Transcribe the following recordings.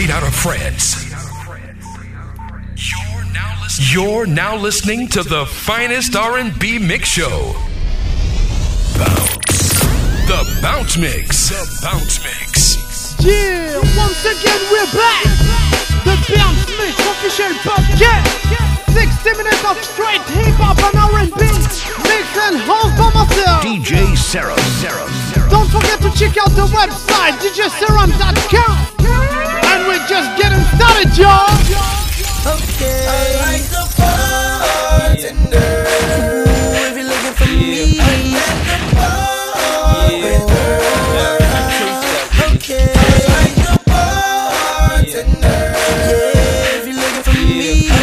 straight out of France. You're now listening to the finest R&B mix show. Bounce. The Bounce Mix. The Bounce Mix. Yeah, once again we're back. The Bounce Mix official podcast. 60 minutes of straight hip hop and R&B. Mix and host by myself. DJ Serom. Serom. Serom. Don't forget to check out the website djserom.com. And we're just getting started, y'all. Okay. I like the bartender. Ooh, if you're looking for me, I like the bartender. Okay. I like the bartender. Yeah, if you're looking for me, I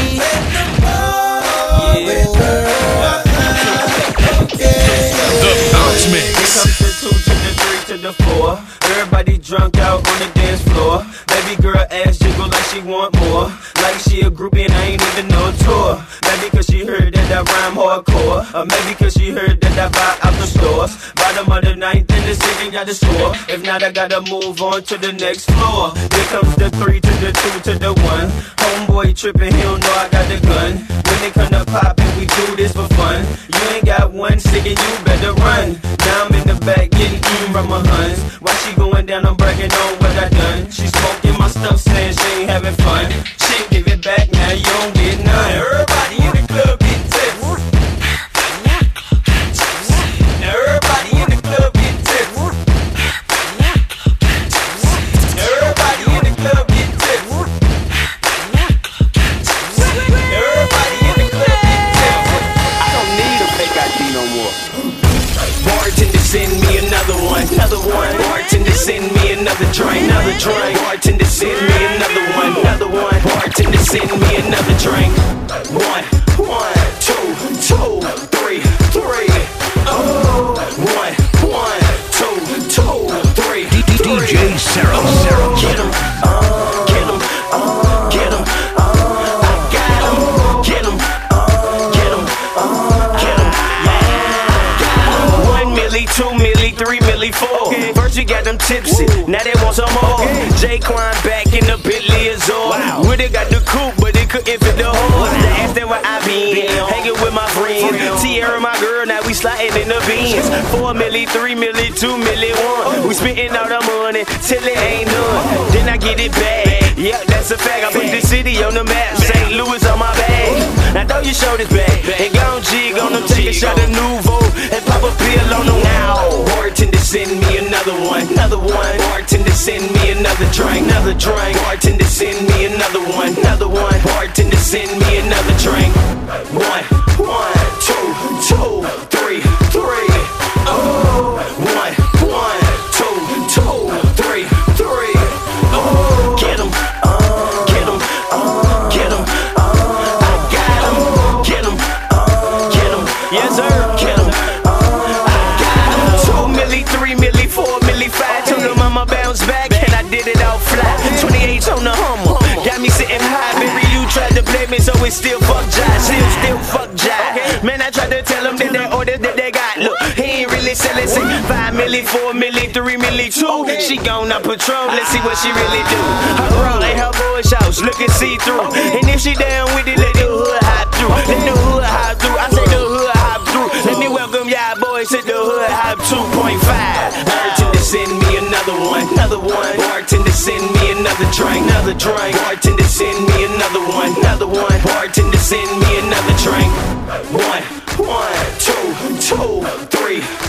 like the bartender. Okay. The Bounce Here Mix. comes the two to the three to the four. Everybody drunk out on the dance floor. Baby girl ass jiggle like she want more. Like she a groupie and I ain't even no tour. Maybe cause she heard that rhyme hardcore. Or maybe cause she heard that I buy out the stores. Bottom of the ninth in the city got the score. If not, I gotta move on to the next floor. Here comes the three to the two to the one. Homeboy tripping, he don't know I got the gun. When they come to poppin', we do this for fun. You ain't got one stick and you better run. Now I'm in the back getting eaten from my huns. While she going down, I'm bragging on what I done. She smoking my stuff, saying she ain't having fun. She give it back, now you don't get none. Everybody send me another one, another one. Bartender send me another drink, another drink. Bartender send me another one, another one. Bartender send me another drink. First you got them tipsy, now they want some more. J-Kwon back in the Bentley Azure. Would've got the coupe, but it couldn't fit the horse. They asked them where I been, hanging sliding in the beans. Four milli, three milli, two milli, one. We spitting all the money till it ain't none. Then I get it back. Yeah, that's a fact. I put the city on the map. St. Louis on my bag. Now throw your shoulders back and go on jig on them. Take a shot of Nouveau and pop a pill on them now. Bartender send me another one, another one. Bartender send me another drink, another drink. Bartender send me another one, another one. Bartender send me another drink. One, one, two, two, three, three. Oh, one, one, two, two, three, three. Oh, get 'em, uh, get I got 'em. Get 'em, yes sir, get 'em, I got. Two milli, three milli, four milli, five. Told them I'ma bounce back, and I did it all fly. 28 on the Hummer, got me sitting high. Baby, you tried to play me, so it's still fuck jive, still still fuck jive. Man, I tried to tell them that that order that they got. Look, he ain't really selling. Say five milli, four milli, three milli, two. She gone on patrol. Let's see what she really do. Her bra and her bush house looking see through. And if she down with it, let the hood hop through. Let the hood hop through. I say the hood hop through. Let me welcome y'all boys to the hood hop 2.5. Bartender send me another one, another one. Bartender send me another drink, another drink. Bartender send me another one, another one. Bartender send me another drink. Three,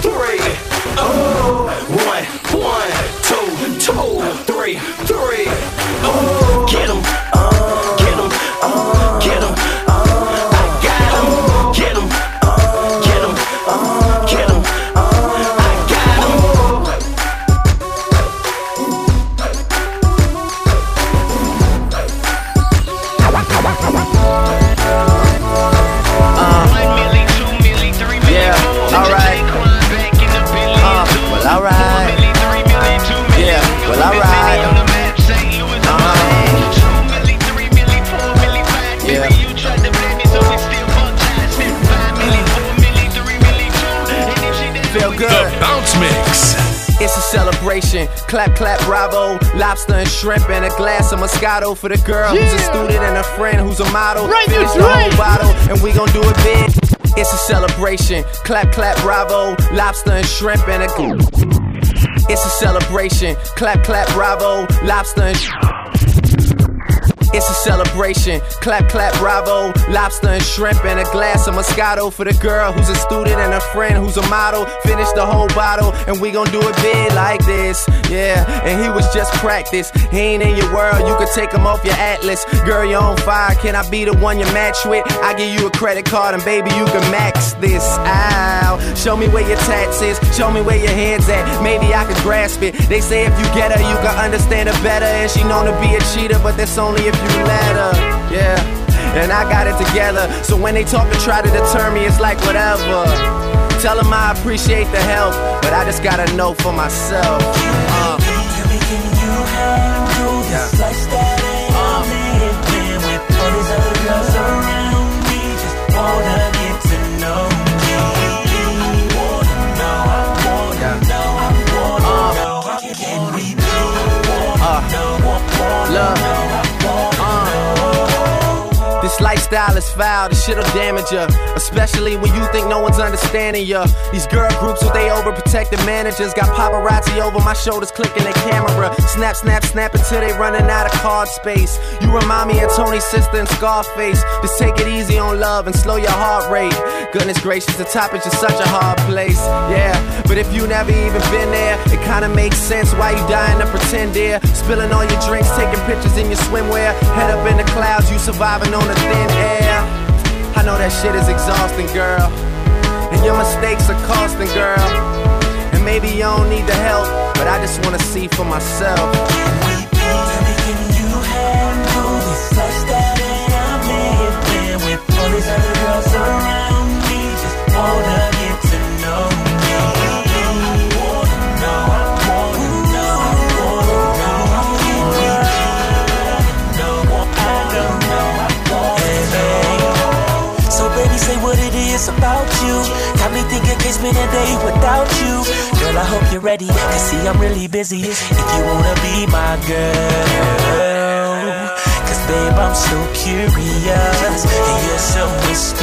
Clap, clap, bravo. Lobster and shrimp and a glass of Moscato for the girl who's a student and a friend who's a model. Right, Finish the whole bottle and we gon' do it big. It's a celebration. Clap, clap, bravo. Lobster and shrimp and a. It's a celebration. Clap, clap, bravo. Lobster and. It's a celebration. Clap, clap, bravo. Lobster and shrimp and a glass of Moscato for the girl who's a student and a friend who's a model. Finish the whole bottle and we gon' do it big like this. Yeah, and he was just practice. He ain't in your world, you could take him off your atlas. Girl, you're on fire. Can I be the one you match with? I give you a credit card and baby, you can max this. out. Show me where your tats is. Show me where your head's at. Maybe I can grasp it. They say if you get her, you can understand her better. And she known to be a cheater, but that's only if you let her. Yeah. And I got it together. So when they talk and try to deter me, it's like whatever. Tell them I appreciate the help, but I just gotta know for myself. Uh, know, wanna Love. Lifestyle is foul, this shit'll damage ya. Especially when you think no one's understanding ya. These girl groups with they overprotected managers got paparazzi over my shoulders clicking their camera. Snap, snap, snap until they running out of card space. You remind me of Tony's sister and Scarface. Just take it easy on love and slow your heart rate. Goodness gracious, the top is just such a hard place. Yeah, but if you never even been there, it kinda makes sense why you dying to pretend, dear. Spilling all your drinks, taking pictures in your swimwear. Head up in the clouds, you surviving on the thin air. I know that shit is exhausting, girl. And your mistakes are costing, girl. And maybe you don't need the help, but I just wanna see for myself. Tell me, can you handle this lifestyle that I'm living with all these other girls around me? Just wanna get what it is about you. Got me thinking spend a day without you. Girl, I hope you're ready. Cause see, I'm really busy. If you wanna be my girl. Cause babe, I'm so curious. And you're so mysterious.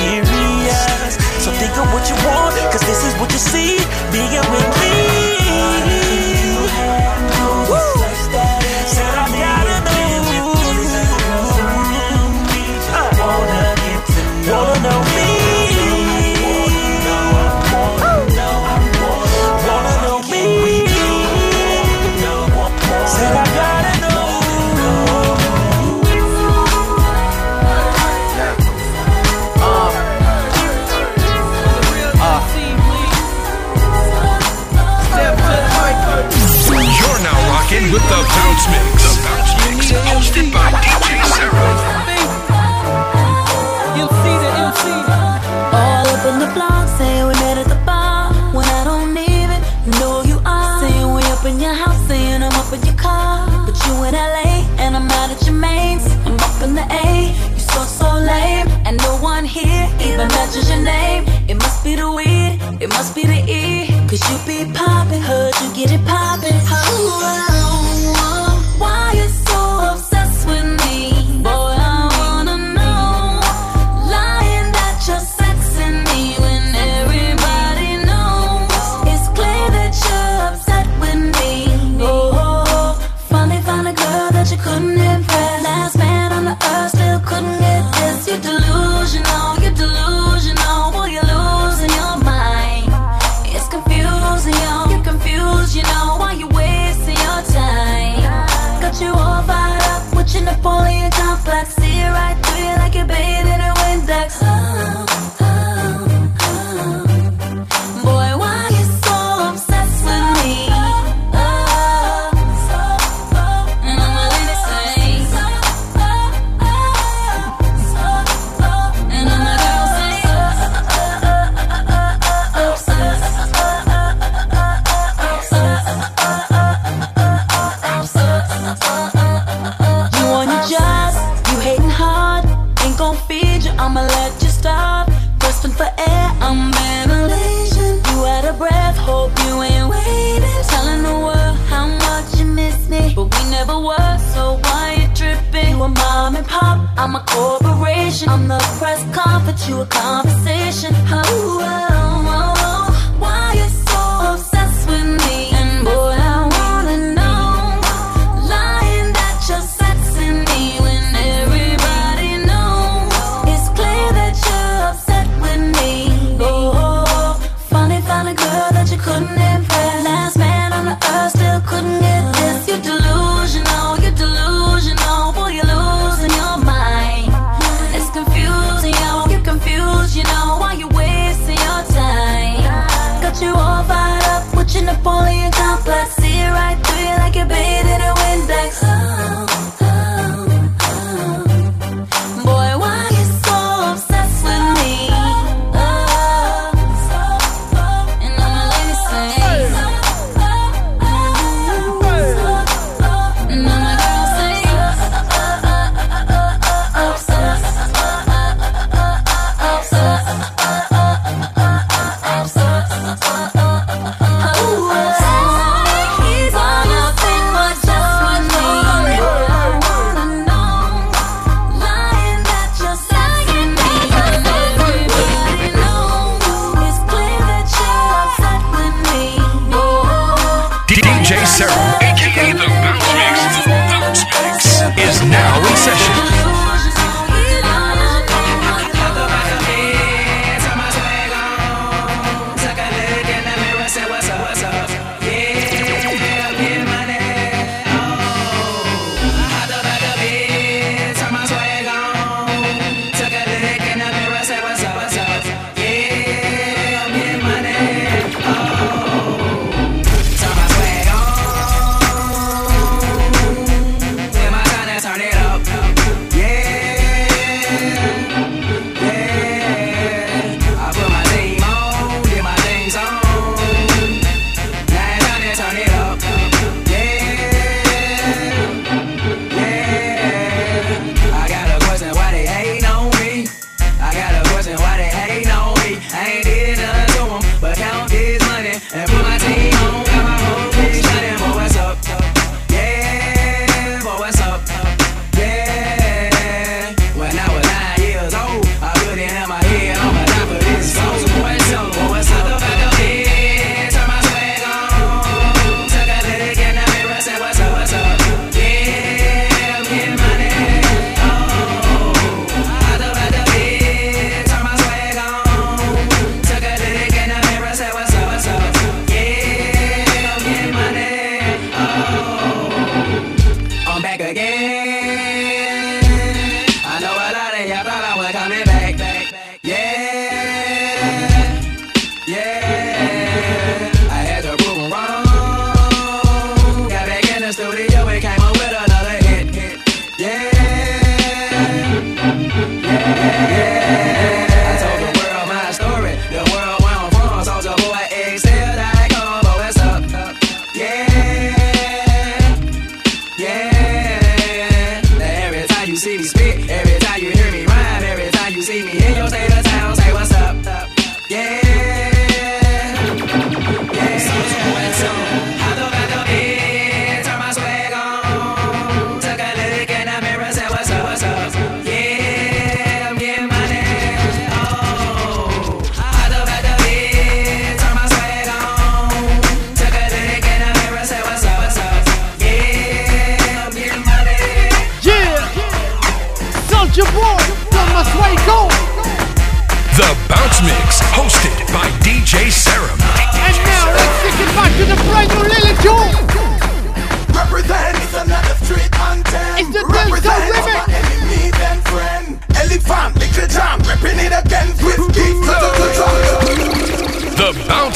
Yeah.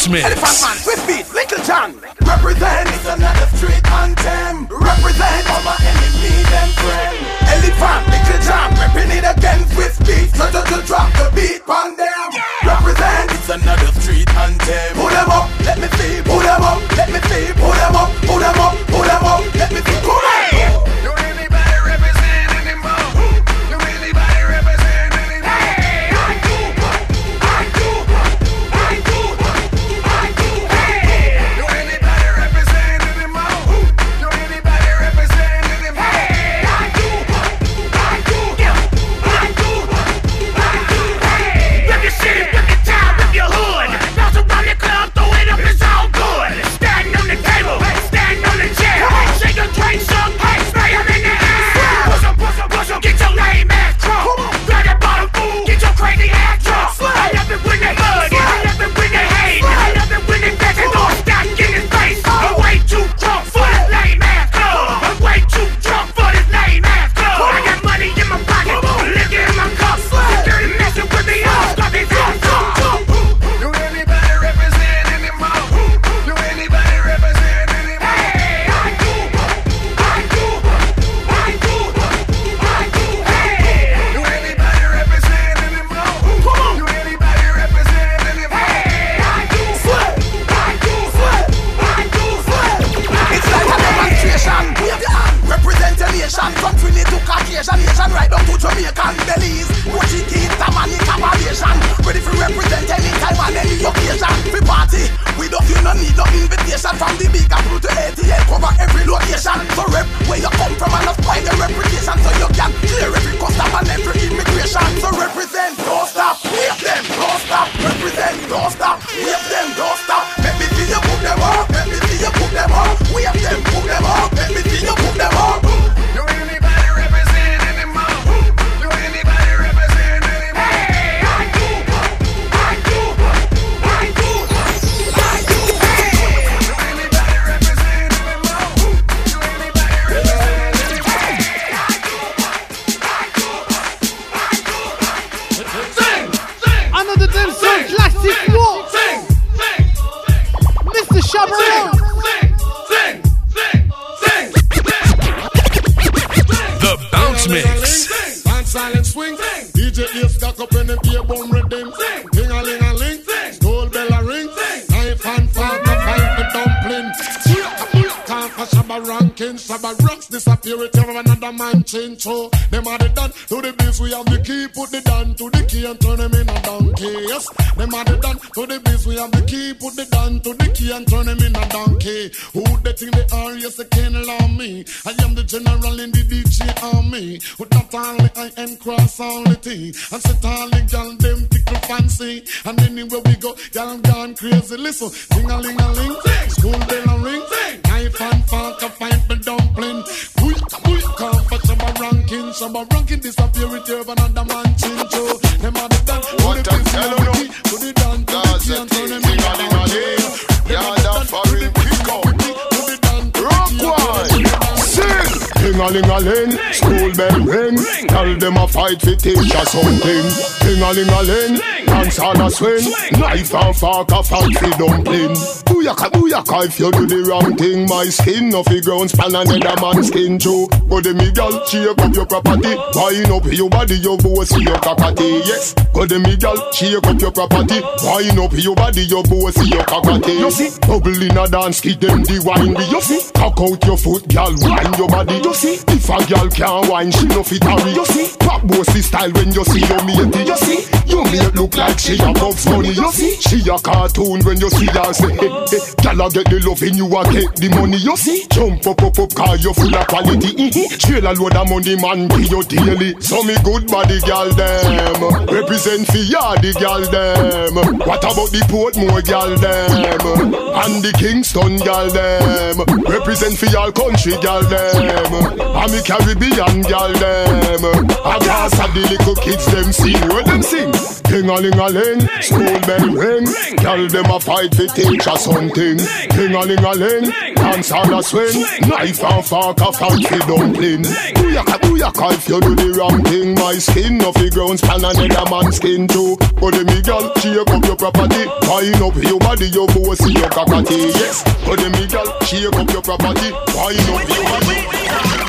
Smith. Up in the beer bomb rhythm. Ding a ling a ling. Skull bell a ring. Knife and fork to fight the dumpling. Time for Shabba ranking. Shabba rocks disappear it every another man change. So them are the done to the biz. We have the key. Put the down to the key and turn them in a donkey. Yes. Them are the done to the biz. We have the key. Put the down to the key and turn them in a donkey. Who they think they are? Yes, they can't allow me. I am the general in the DJ army. With that only I am cross all the thing. And set all the gal them tickle fancy. And anywhere we go, gal gone crazy. Listen, ding a ling a ling, school bell a ring, knife and fork a fight the dumpling. Quick, quick, come for some ranking, some ranking disappear it here another man change. So them are the to a the tell to the key, to the down, to the key and turn them in a donkey. Sing. Ding a ling a ling, school bell ring. Tell them a fight fi teach ya something. Ding a ling a ling, dance on a swing. Knife and fork a fight fi dumpling. Booyaka booyaka if you do the wrong thing. My skin no fi ground span another man's skin too. Go the me gal, shake up your property. Wind up your body, your boss your cockatty. Yes, go the me gal, shake up your property. Wind up your body, your boss your cockatty. You see, bubble in a dance, give them the wine. You see, cock out your foot, gal, wind your body. You see, if a gal can't wine, she no fit hurry. You see, pop bossy style when you see your matey. You see, you mate look like she a Bugs Bunny. You see, she a cartoon when you see her say, hey, a get the loving, you a get the money. You see, jump up, up, up, car you full of quality. Mm-hmm. Trail a load of money, man, pay you daily. So me good body, gal them represent for ya, the gal them. What about the Portmore gal them and the Kingston gal them? Represent for y'all country gal them. And me Caribbean gal them. I gas of the little kids them sing, where them sing. Ding a ling a ling, school bell ring. Gal them a fight for teach us something. Ding a ling a ling, dance on a swing. Knife and fork a for dumpling. Booyaka booyaka if you do the wrong thing. My skin no fi ground span another man's skin too. But the me gal shake up your property. Wind up your body, your bossy, your cockatty. Yes, but the me gal shake up your property. Wind up your body.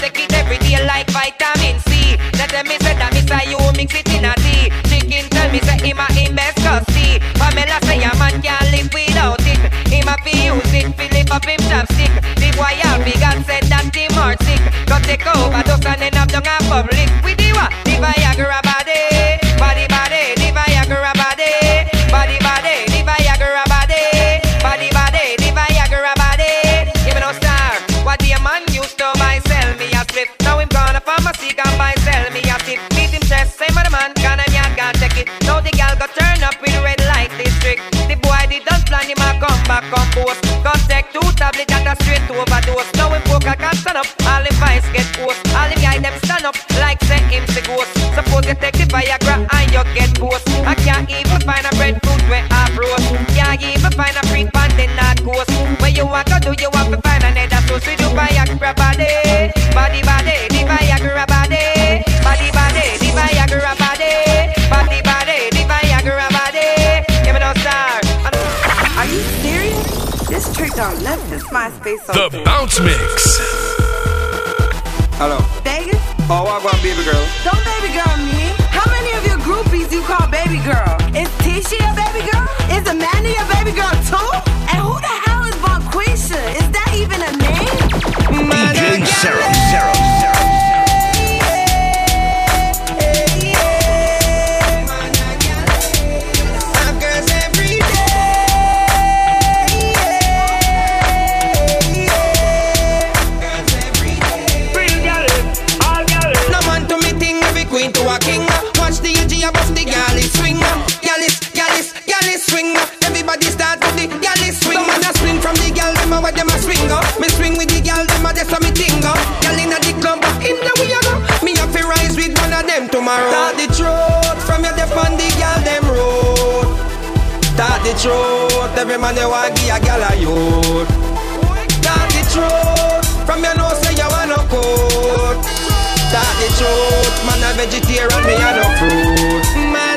take it every day like vitamin C. Let them me say that me you mix it in a tea. Chicken tell me say him a him best custody. Pamela say a man can't live without it. Him a fi use it fi lift up him chopstick. The boy a big and said that him heart sick. Go take over dust and end up down a public. With get post. All them stand up like say him ghost. Suppose you take the Viagra and you get post. I can't even find a breadfruit where I brought. Can't even find a free pan then not ghost. When you want to do, you want to find another source. We do Viagra body, body body, the Viagra body, body body, the Viagra body, body body, the Viagra body. Give me no star. Are you serious? This trick don't left this MySpace. The. Bounce Mix. Hello. Vegas? Oh, I want baby girl. Don't baby girl me. How many of your groupies you call baby girl? Is Tisha a baby girl? Is Amanda a baby girl too? And who the hell is Bonquisha? Is that even a name? DJ Zero, Zero, man you want give a gal a youth. Start the truth from your nose say you want no coat. Start the truth, man a vegetarian, me a no fruit. Man,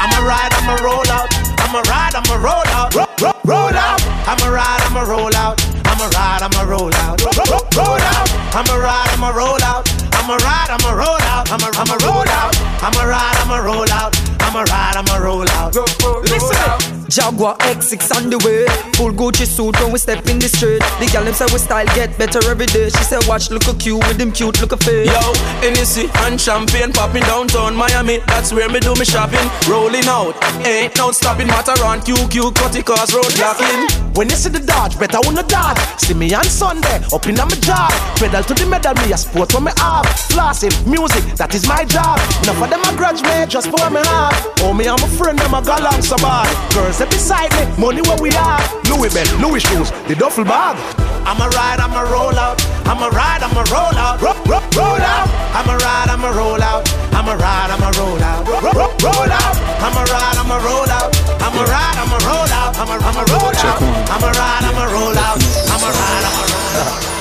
I'ma ride, I'ma roll out. I'ma ride, I'ma roll out. Ro- ro- roll out. I'ma ride, I'ma roll out. I'ma ride, I'ma roll out. Ro- ro- roll out. I'ma ride, I'ma roll out. I'ma ride, I'ma roll out. I'ma I'ma roll out. I'ma ride, I'ma roll out. I'ma ride, I'ma roll out. Listen. Jaguar X6 on the way. Full Gucci suit when we step in the street. The gal them say we style get better every day. She said watch look a cute with them cute look a face. Yo, Hennessy and champagne popping downtown Miami. That's where me do me shopping. Rolling out, ain't no stopping. Mataran, QQ, cutty cars, road blocking. When you see the dodge, better wanna dodge. See me on Sunday, up in my job. Pedal to the medal, me a sport when me have. Flossing, music, that is my job. Enough of them a grudge me, just for me have. Oh, me and my friend, them a go along so bad. Girls that beside me, money where we are. Louis belt, Louis shoes, the duffel bag. I'ma ride, I'ma roll out. I'ma ride, I'ma roll out. Ro- ro- roll out. I'ma ride, I'ma roll out. I'ma ride, I'ma roll out. Ro- ro- roll out. I'ma ride, I'ma roll out. I'ma ride, I'ma roll out. I'ma I'ma roll out. I'ma ride, I'ma roll out. I'ma ride, I'ma roll out.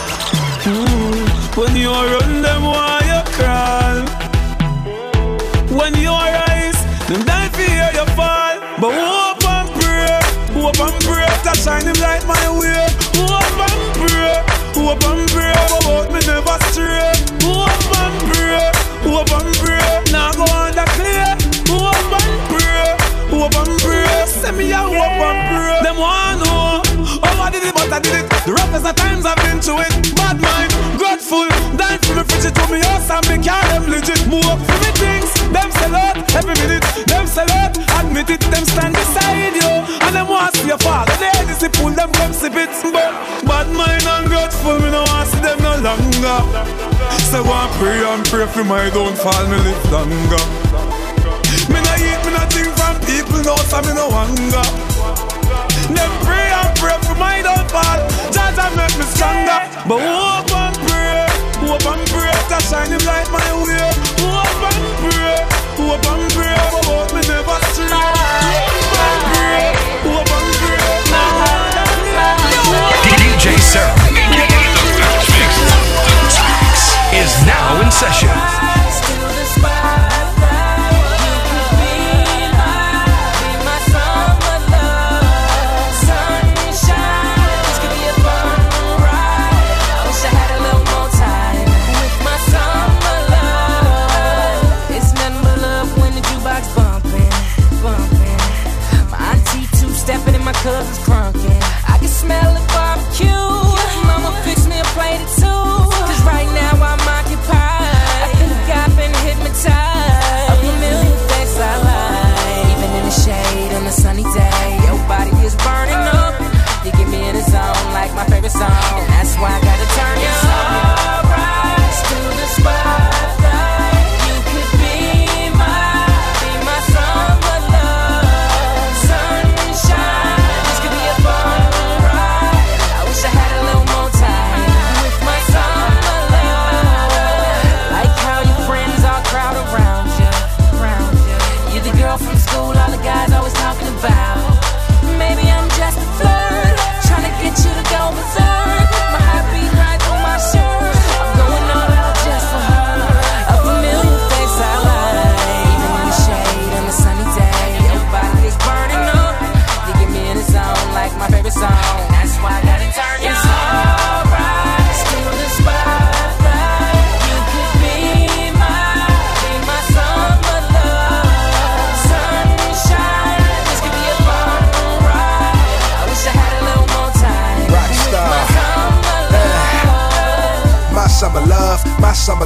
When you run them, why you crawl? When you rise, them die for hear you fall. But hope and pray, hope and pray to shine him light my way. Hope and pray, hope and pray, about me never stray. Hope and pray, hope and pray, now go the clear. Hope and pray, hope and pray, send me a hope and pray. Them want know how I did it, but I did it. The roughest of times I've been to it. Bad mind, me to house and me car them legit. Move up for me things, them sell out every minute. Them sell out, admit it, them stand beside you. And them want see your father, they just pull them come sip it. But bad mind and grateful, me no want see them no longer. So and pray and pray for my downfall, me live longer. Me no eat, me no think from people, no, so me no hunger. Them pray and pray for my downfall. Judge and make me stronger. But hope and pray, hope and pray to shine him light my way. Hope and pray, hope and pray,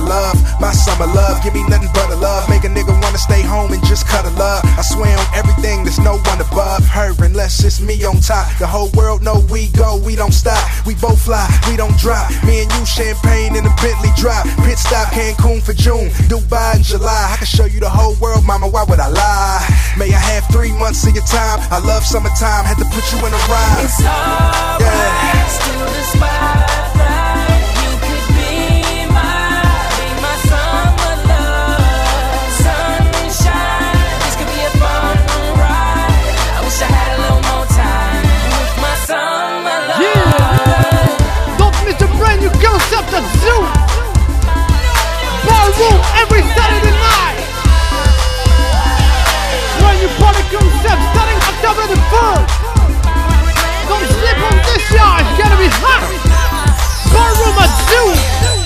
love, my summer love. Give me nothing but a love. Make a nigga wanna stay home and just cut a love. I swear on everything, there's no one above her unless it's me on top. The whole world know we go, we don't stop. We both fly, we don't drop. Me and you champagne in a Bentley drop. Pit stop Cancun for June, Dubai in July. I can show you the whole world, mama. Why would I lie? May I have three months of your time? I love summertime, had to put you in a ride. It's alright, still the spotlight. New concept at Zoo! Ballroom every Saturday night! Brand new party concept starting October the 1st! Don't sleep on this y'all, it's gonna be hot! Ballroom at Zoo!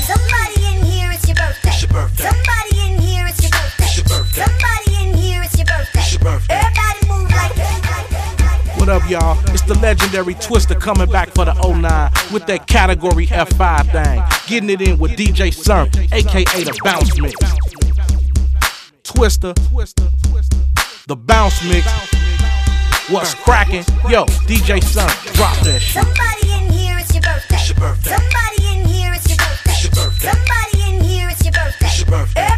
What up, y'all? It's the legendary Twista coming back for the 09 with that category F5 thing. Getting it in with DJ Serom, aka the Bounce Mix. Twista, the Bounce Mix. What's cracking? Yo, DJ Serom, drop that shit. Somebody in here, it's your birthday. Somebody in here, it's your birthday. Somebody in here, it's your birthday.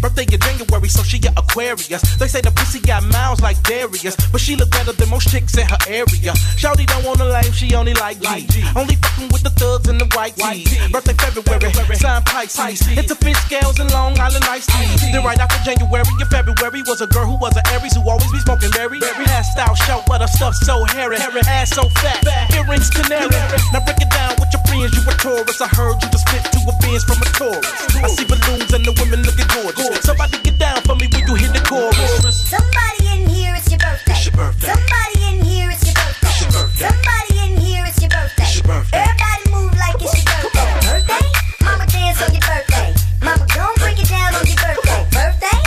Birthday in January, so she a Aquarius. They say the pussy got mouths like Darius, but she look better than most chicks in her area. Shawty don't wanna lame, she only like G. Only fucking with the thugs and the white tees. Birthday February, sign Pisces. It's a fish scales and Long Island iced tea. Then right after January and February was a girl who was an Aries who always be smoking berry. Hair style show, but her stuff so hairy. Ass so fat, earrings canary. Now break it down with your friends, you a Taurus. I heard you just spit to a Benz from a Taurus. I see balloons and the women looking gorgeous. Somebody get down for me when you hit the chorus. Somebody in here, it's your birthday. Somebody in here, it's your birthday. Somebody in here, it's your birthday. Everybody move like it's your birthday. Birthday? Mama dance on your birthday. Mama gon' break it down on your birthday. Birthday?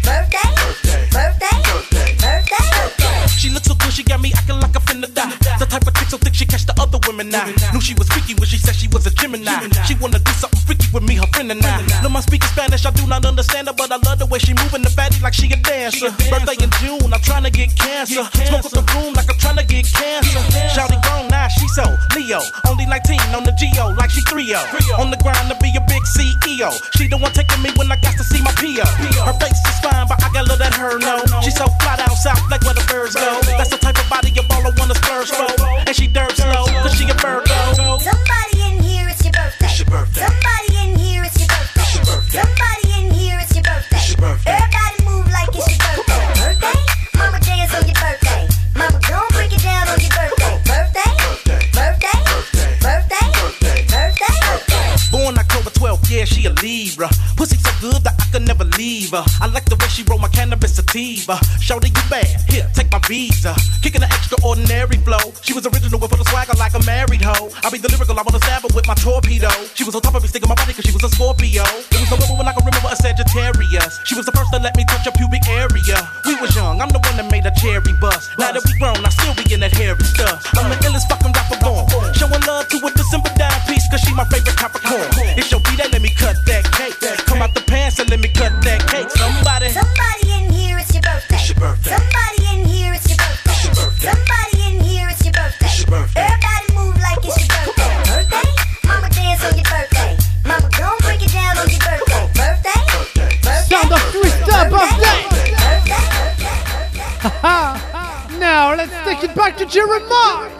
Birthday? Birthday? Birthday? Birthday? She looks so good, she got me acting like a finna die. The type of chick so thick she catch the other women now. Knew she was freaky when she said she was a Gemini. She wanna do something freaky with me, her friend and I. No, my speaking Spanish, I do not understand her, but I love the way she moving the fatty like she a dancer. Birthday in June, I'm trying to get cancer. Smoke up the room like I'm trying to get cancer. Shouty grown now, she so Leo. Only 19 on the Geo, like she 3 On the grind to be a big CEO. She the one taking me when I got to see my PO. Her face is fine, but I got love that her know. She so fly down south, like where the birds go. That's the type of body your baller wanna splurge for. And she dirt I like the way she roll my cannabis sativa. That you bad, here, take my visa. Kicking an extraordinary flow. She was original with the swagger like a married hoe. I be the lyrical, I wanna stab her with my torpedo. She was on top of me, sticking my body cause she was a Scorpio. It was the woman I can remember a Sagittarius. She was the first to let me touch her pubic area. We was young, I'm the one that made a cherry bust. Now that we grown, I still be in that hairy stuff. I'm the illest fucking Jeremih!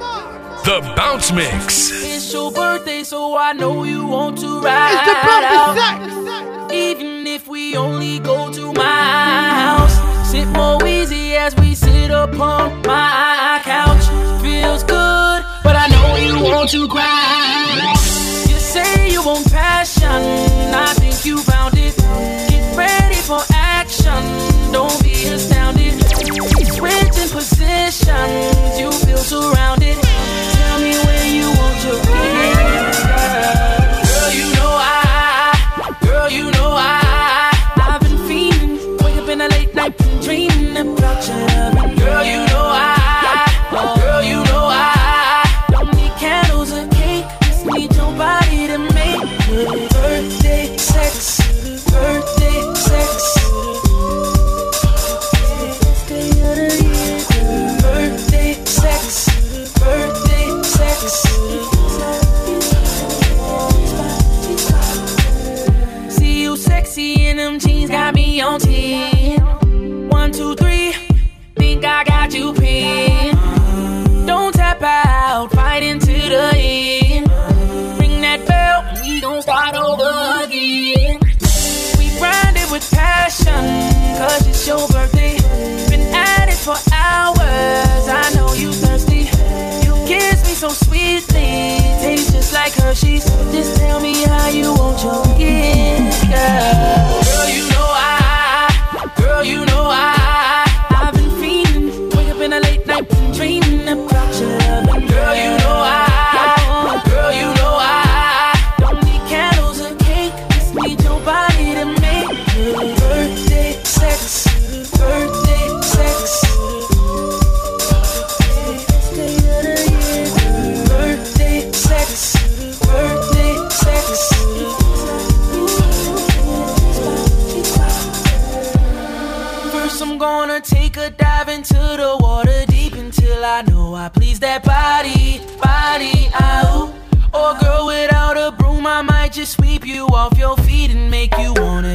The Bounce Mix. It's your birthday, so I know you want to ride It's the birthday out. Even if we only go to my house, sit more easy as we sit upon my couch. Feels good, but I know you want to cry. You say you want passion,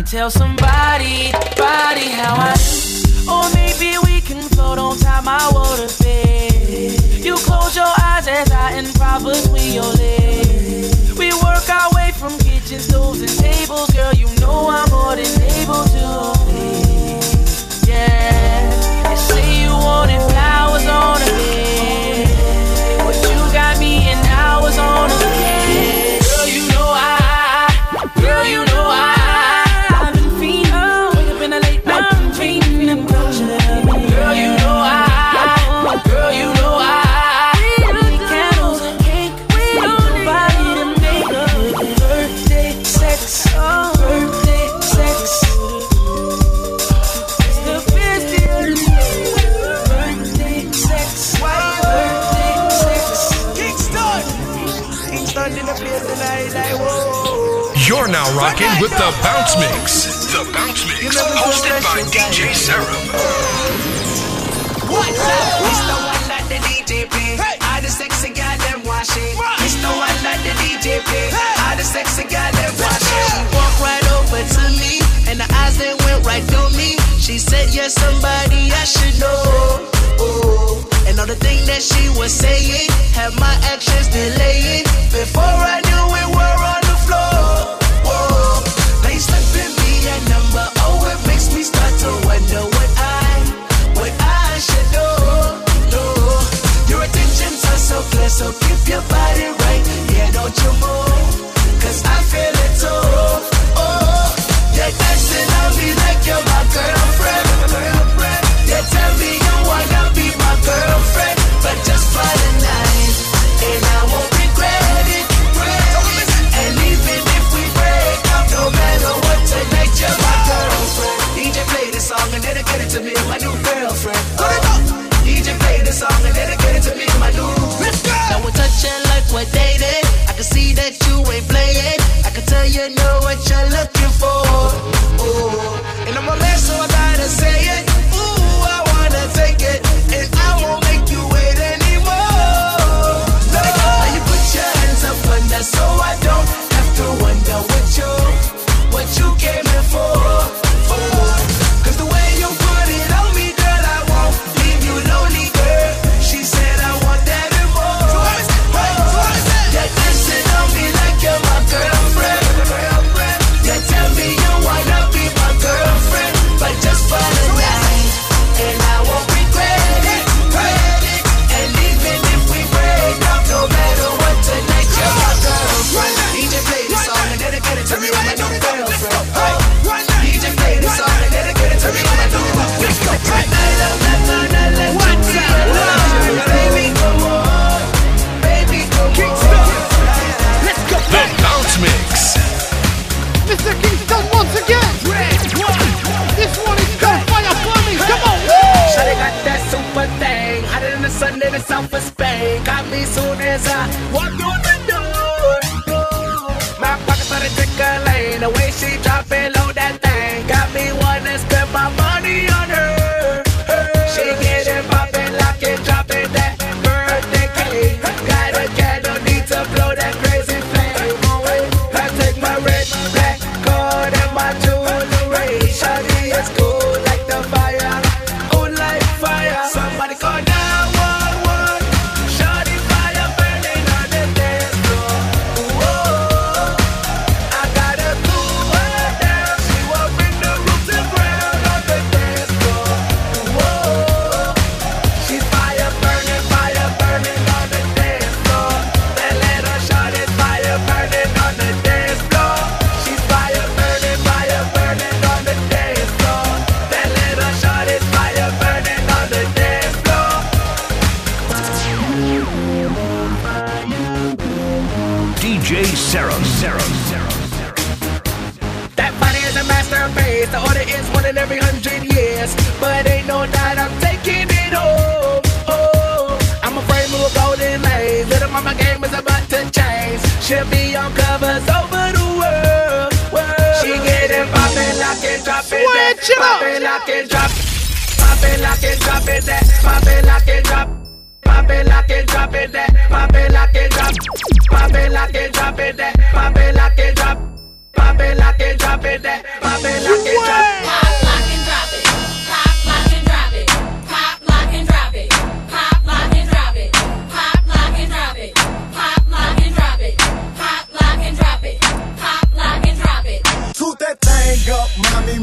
tell somebody, body how I do. Or maybe we can float on top my waterbed. You close your eyes as I improvise with your lips. We work our way from kitchen stools and tables, girl. You know I'm more than able to. You're now rocking with the Bounce Mix. The Bounce Mix, hosted by DJ Serom. What's up? It's the one that the DJ play. All the sexy gal them washing. It's the one that the DJ play. All the sexy gal them washing. Walk right over to me, and the eyes they went right through me. She said, "You're somebody I should know." Oh, and all the things that she was saying had my actions delaying before I. So keep your body right, yeah, don't you move, cause I feel it too. what they did. I can see that you ain't playing. I can tell you know what you're looking She be on covers over the world. world. She get it poppin', lock and drop it. Switch it that. Poppin', lock and drop. Poppin', lock and drop it. That. Poppin', lock and drop. Poppin', lock and drop it. That. Poppin', lock and drop. Poppin', lock and drop it. That. Poppin', lock and drop. Poppin', lock and drop it. That. Poppin', lock and drop.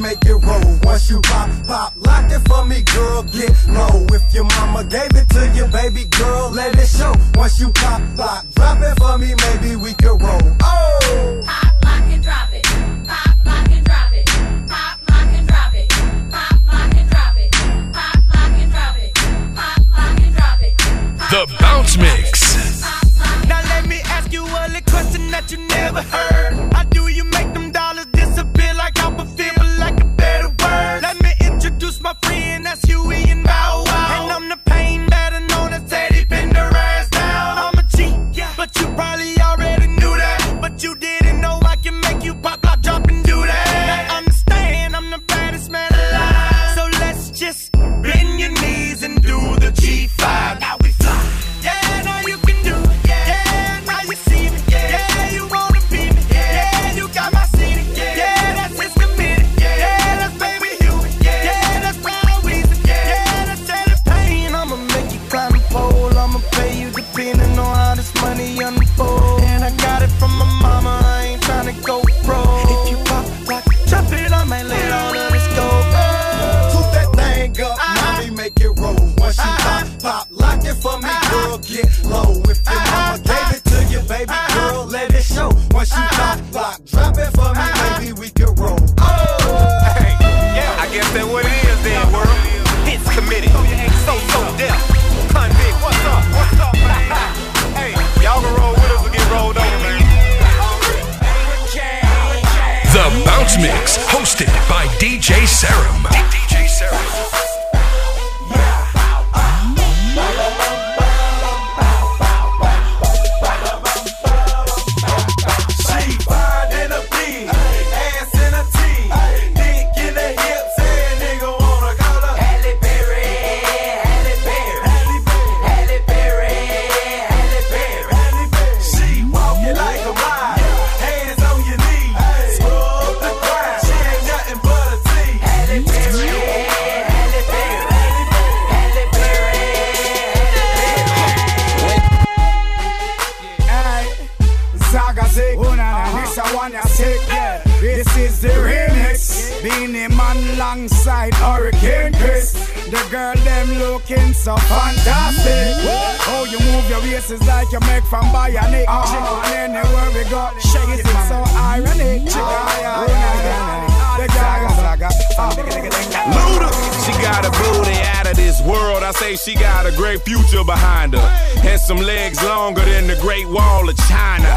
Make it roll. Once you pop, pop, lock it for me, girl, get low. If your mama gave it to you, baby girl, let it show. Once you pop, pop, drop it for me, maybe we can roll. Oh! Pop, lock, and drop it. Pop, lock, and drop it. Pop, lock, and drop it. Pop, lock, and drop it. Pop, lock, and drop it. Pop, lock, and drop it. The Bounce Mix. Now let me ask you a question that you never heard. Make it roll. Once you pop, pop, lock it for me, girl, get low. If your mama gave it to you, baby girl, let it show. Once you pop, pop, drop it for me, maybe we can roll. Hey, yeah, I guess that what it is then, world. Hits committed. So, so deaf. Convict, what's up? What's up? hey, y'all can roll with us or get rolled over, man. The Bounce Mix, hosted by DJ Serom. DJ Serom. She got a great future behind her. And some legs longer than the Great Wall of China.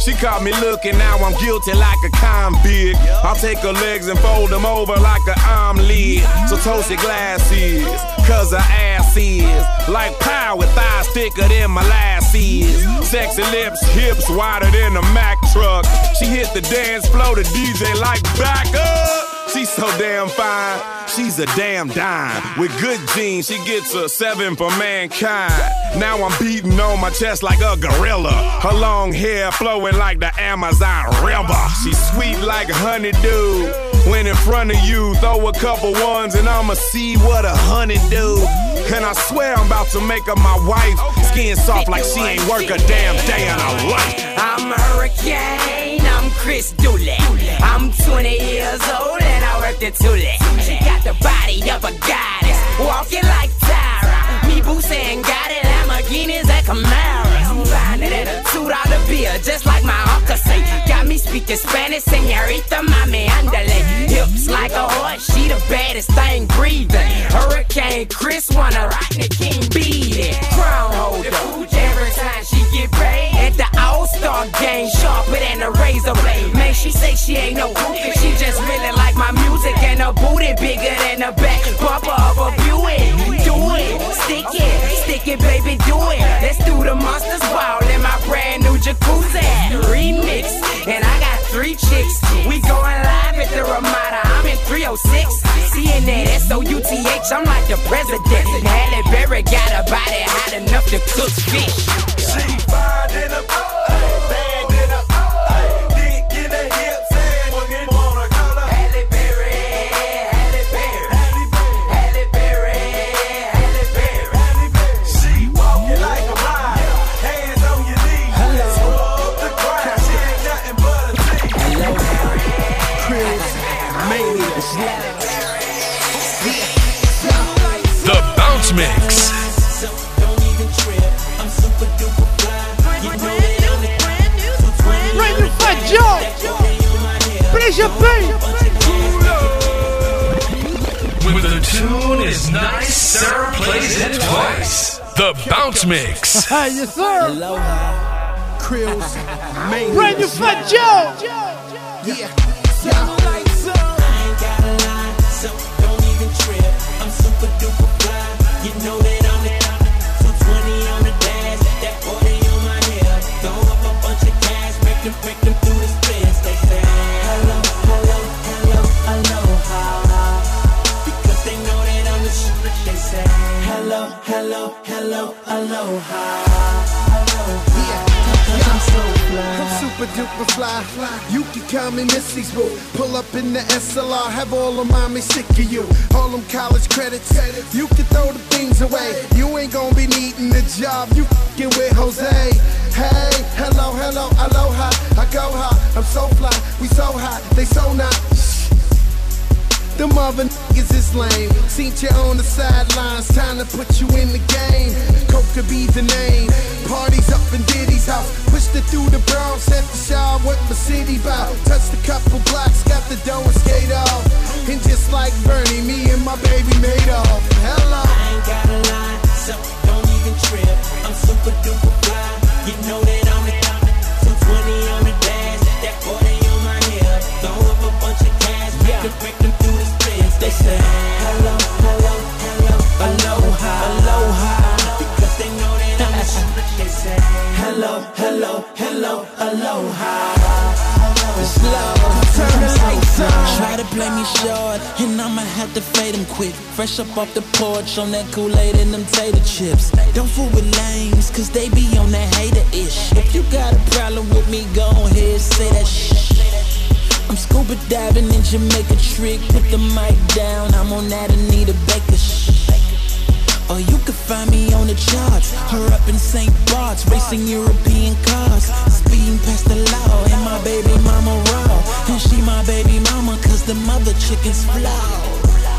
She caught me looking, now I'm guilty like a convict. I'll take her legs and fold them over like an omelet. So toast your glasses, cause her ass is like pie with thighs thicker than my last molasses. Sexy lips, hips wider than a Mack truck. She hit the dance floor, the DJ like back up. She's so damn fine. She's a damn dime. With good genes, she gets a seven for mankind. Now I'm beating on my chest like a gorilla. Her long hair flowing like the Amazon River. She's sweet like honey, honeydew. When in front of you, throw a couple ones and I'ma see what a honey do. And I swear I'm about to make her my wife. Skin soft like she ain't work a damn day in her life. I'm a hurricane, Chris Dooley. I'm 20 years old and I work the toolie. She got the body of a goddess, walking like Tyra. Me boo saying got it, Lamborghinis and Camaros. Two dollar beer, just like my uncle say. Got me speaking Spanish, senorita, mommy, andale. Hips like a horse, she the baddest thing breathing. Hurricane Chris wanna rock the King beat it. Crown holder, every time she get paid. At the All Star game, sharper than a razor blade. Man, she say she ain't no goofy, she just really like my music and her booty bigger than the back bumper of a Buick. Do it, stick it, stick it, baby, do it. Let's do the monsters wall in my brand new jacuzzi. Remix, and I got three chicks. We going live at the Ramada. I'm in 306. CNN, S-O-U-T-H. I'm like the president. And Halle Berry got a body hot enough to cook fish. She fired in a bad Pleasure Pain. When the tune is nice, Sarah plays it twice. The Bounce Mix. yes, sir. Krills, main Brand new Fat Joe. Yeah. You like so don't even trip. I'm super duper fly. You know that hello, aloha. I'm so fly. I'm super duper fly. You can call me Missy's boo. Pull up in the SLR, have all of mommy sick of you. All them college credits. You can throw the things away. You ain't gonna be needing a job. You get with Jose. Hey, hello, hello, aloha. I go high. I'm so fly. We so hot. They so not. Them other niggas is lame. Seen you on the sidelines, time to put you in the game. Coke could be the name. Parties up in Diddy's house. Pushed it through the Bronx, at the shop with my city bow. Touched a couple blocks, got the dough and skate off. And just like Bernie, me and my baby made off. Hello. I ain't gotta lie, so don't even trip. I'm super duper fly. You know that I'm the 220 on the dash. That 40 on my hip. Throw up a bunch of cash. Make them, They say, hello, hello, hello, aloha, aloha. Because they know that I'm the shit. They say, hello, hello, hello, aloha. It's love. Turn the lights on. Try to play me short, and I'ma have to fade them quick. Fresh up off the porch on that Kool-Aid and them tater chips. Don't fool with lames, cause they be on that hater ish. If you got a problem with me, go ahead, say that shh. I'm scuba diving in Jamaica trick, put the mic down. I'm on that Anita Baker shh. Or you can find me on the charts, Her up in St. Bart's, racing European cars, speeding past the law, and my baby mama raw, and she my baby mama, cause the mother chickens flaw.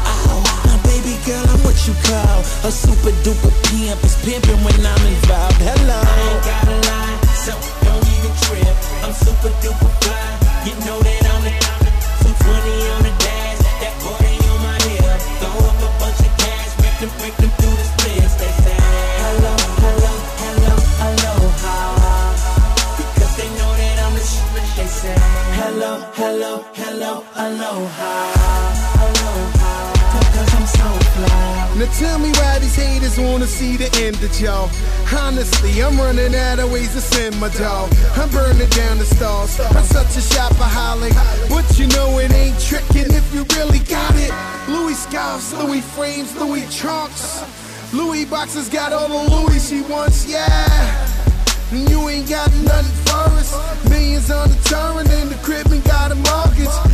Ow, my baby girl, I'm what you call a super duper pimp. It's pimping when I'm involved. Hello. I ain't gotta lie, so don't even trip. I'm super duper fly. You know that I'm the 220 on the dash. That 40 on my hip. Throw up a bunch of cash. Make them, make them through the splits. They say, hello, hello, hello. Because they know that I'm the shit. Hello, hello, hello. Aloha. Tell me why these haters wanna see the end of y'all. Honestly, I'm running out of ways to send my dog. I'm burning down the stalls. I'm such a shopaholic, but you know it ain't tricking if you really got it. Louis scarves, Louis frames, Louis trunks. Louis boxes got all the Louis she wants, yeah. And you ain't got nothing for us. Millions on the turn and the crib and got a mortgage.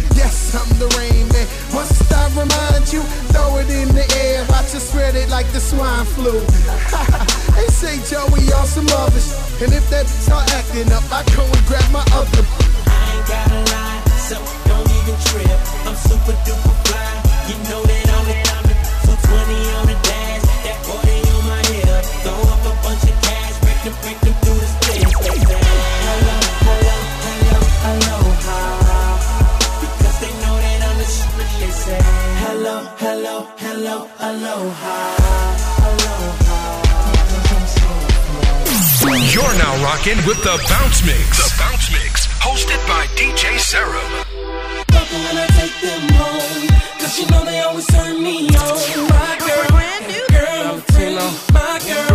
I'm the rain man. Must I remind you? Throw it in the air, spread it like the swine flu. they say Joey some others. And if that start acting up, I go and grab my other. I ain't gotta lie, so don't even trip. I'm super duper fly. You know that I'm the 220 on the dash. That 40 on my. Throw up a bunch of cash. Break the You're with the Bounce Mix. The Bounce Mix, hosted by DJ it when I take them home. Cause you know they always turn me on. My girl, girlfriend, my girl,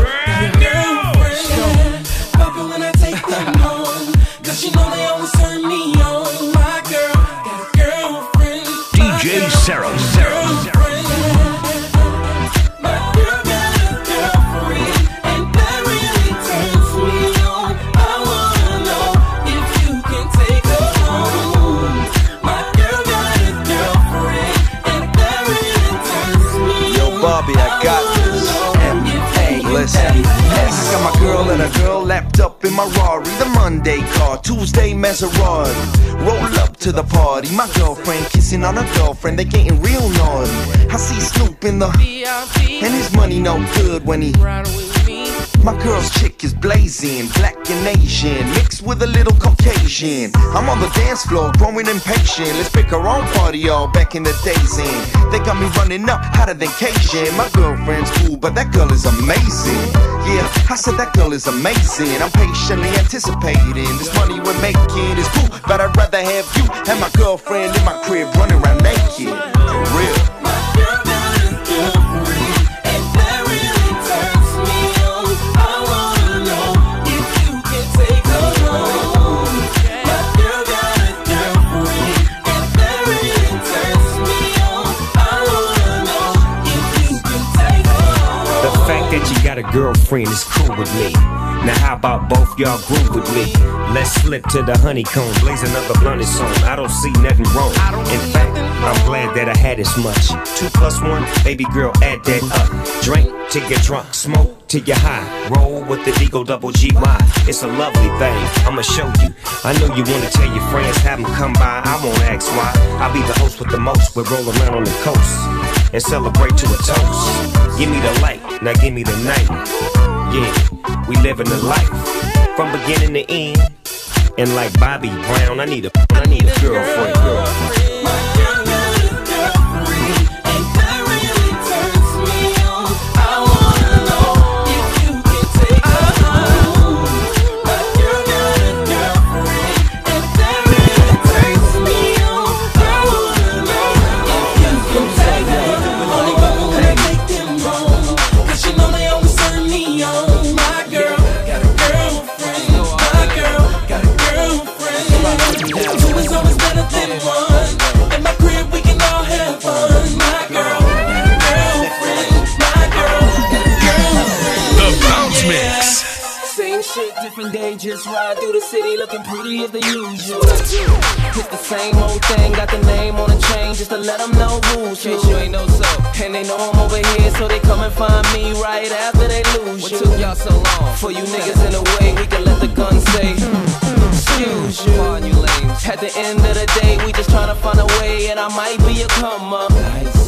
got my girl and a girl lapped up in my Rari, the Monday car, Tuesday Maserati. Roll up to the party, my girlfriend kissing on her girlfriend, they getting real naughty. I see Snoop in the and his money no good when he. My girl's chick is blazing, black and Asian, mixed with a little Caucasian. I'm on the dance floor, growing impatient. Let's pick our own party, y'all, back in the days. And they got me running up hotter than Cajun. My girlfriend's cool, but that girl is amazing. Yeah, I said that girl is amazing. I'm patiently anticipating this money we're making is cool, but I'd rather have you and my girlfriend in my crib running around naked. For real. That you got a girlfriend is cool with me. Now how about both y'all groove with me? Let's slip to the honeycomb, blaze another blunt is on. I don't see nothing wrong. In fact, I'm glad that I had as much. Two plus one, baby girl, add that up. Drink till you're drunk, smoke till you're high. Roll with the Deagle Double G Y. It's a lovely thing. I'ma show you. I know you wanna tell your friends, have them come by. I won't ask why. I'll be the host with the most. We'll roll around on the coast and celebrate to a toast. Give me the light, now give me the night. Yeah, we living the life from beginning to end. And like Bobby Brown, I need a, I need a girlfriend, girlfriend. Just ride through the city looking pretty as the usual. It's the same old thing, got the name on the chain just to let them know who's who. you ain't know so. And they know I'm over here, so they come and find me right after they lose what you. took y'all so long? For you niggas in the way, we can let the gun say, excuse you. you. At the end of the day, we just tryna find a way, and I might be a come up.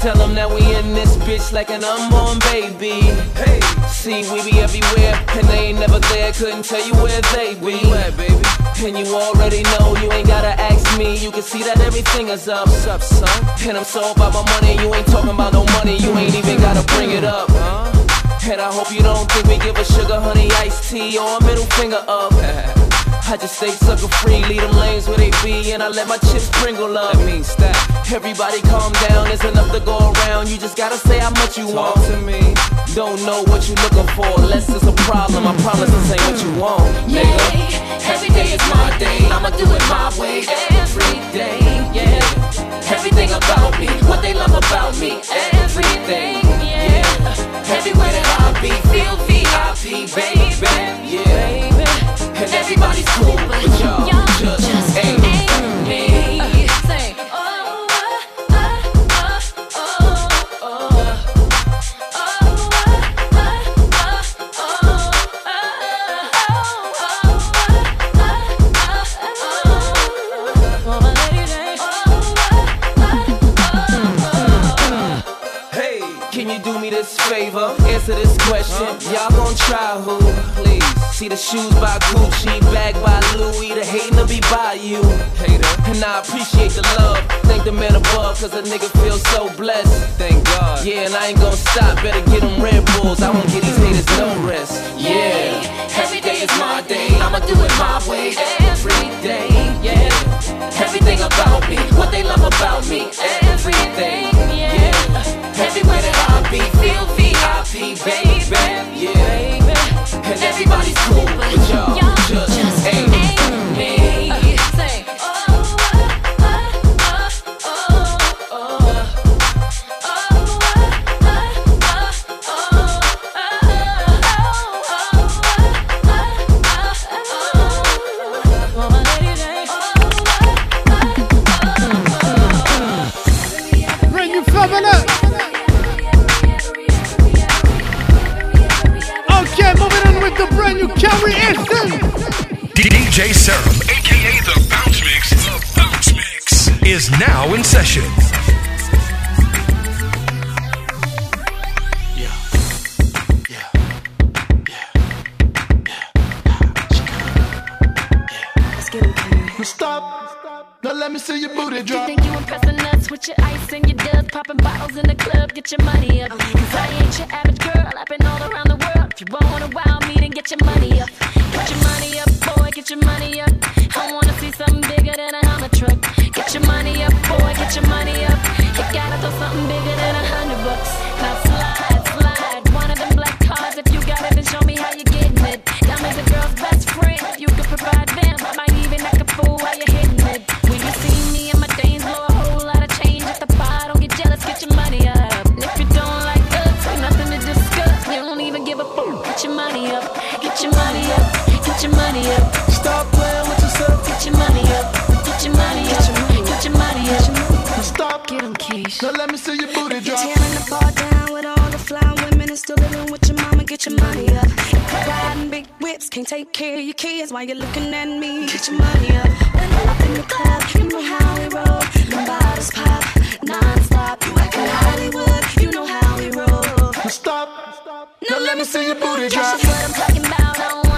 Tell them that we in this bitch like an unborn baby. Hey, see, we be everywhere, and they ain't never there. Couldn't tell you where they be. baby? And you already know, you ain't gotta ask me. You can see that everything is up. What's up, son? And I'm so about my money, you ain't talking about no money. You ain't even gotta bring it up. Huh? And I hope you don't think we give a sugar honey iced tea or a middle finger up. I just stay sucker free, leave them lanes where they be, and I let my chips sprinkle up. That means that everybody calm down, there's enough to go around. You just gotta say how much you want to me. Don't know what you're looking for, unless it's a problem. I promise this ain't what you want, nigga. Every day is my day, I'ma do it my way every day. Yeah, everything about me, what they love about me, everything. Yeah, everywhere that I be, feel VIP, baby. Yeah. And everybody's cool, but y'all just ain't me. Hey, can you do me this favor? Answer this question. Y'all gon' try who? Please See the shoes by Gucci, bag by Louis, the hater be by you. Hater. And I appreciate the love. Thank the man above, cause a nigga feels so blessed. Thank God. Yeah, and I ain't gonna stop. Better get them Red Bulls. I won't get these haters no rest. Yeah. Every day is my day. I'ma do it my way every day. Yeah. Everything about me, what they love about me, everything. Yeah. Everywhere that I be, feel everybody's cool. see you. So let me see your booty drop. You're tearing the bar down with all the fly women and still living with your mama. Get your money up. Riding big whips, can't take care of your kids while you're looking at me. Get your money up. When I'm up in the club, you know how we roll. The bottles pop, nonstop. You act like Hollywood, you know how we roll. Now stop. Now let me see your booty drop. That's what I'm talking about.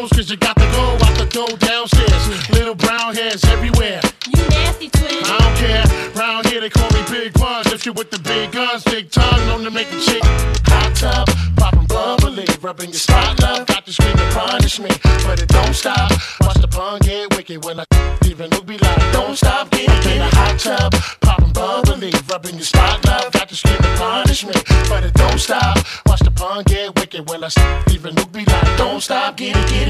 clothes, cause you got to go out the door downstairs. Little brown hairs everywhere. You nasty twin. I don't care. Round here they call me Big Buns. If you with the big guns, big tongue, known to make a chick hot tub. Poppin' bubbly, rubbing your spot love. Got to scream to punish me, but it don't stop. Watch the pun get wicked when I even look be like, don't stop getting in a hot tub. Poppin' bubbly, rubbing your spot love. Got to scream to punish me, but it don't stop. Watch the pun get wicked when I even look be like, don't stop getting, getting.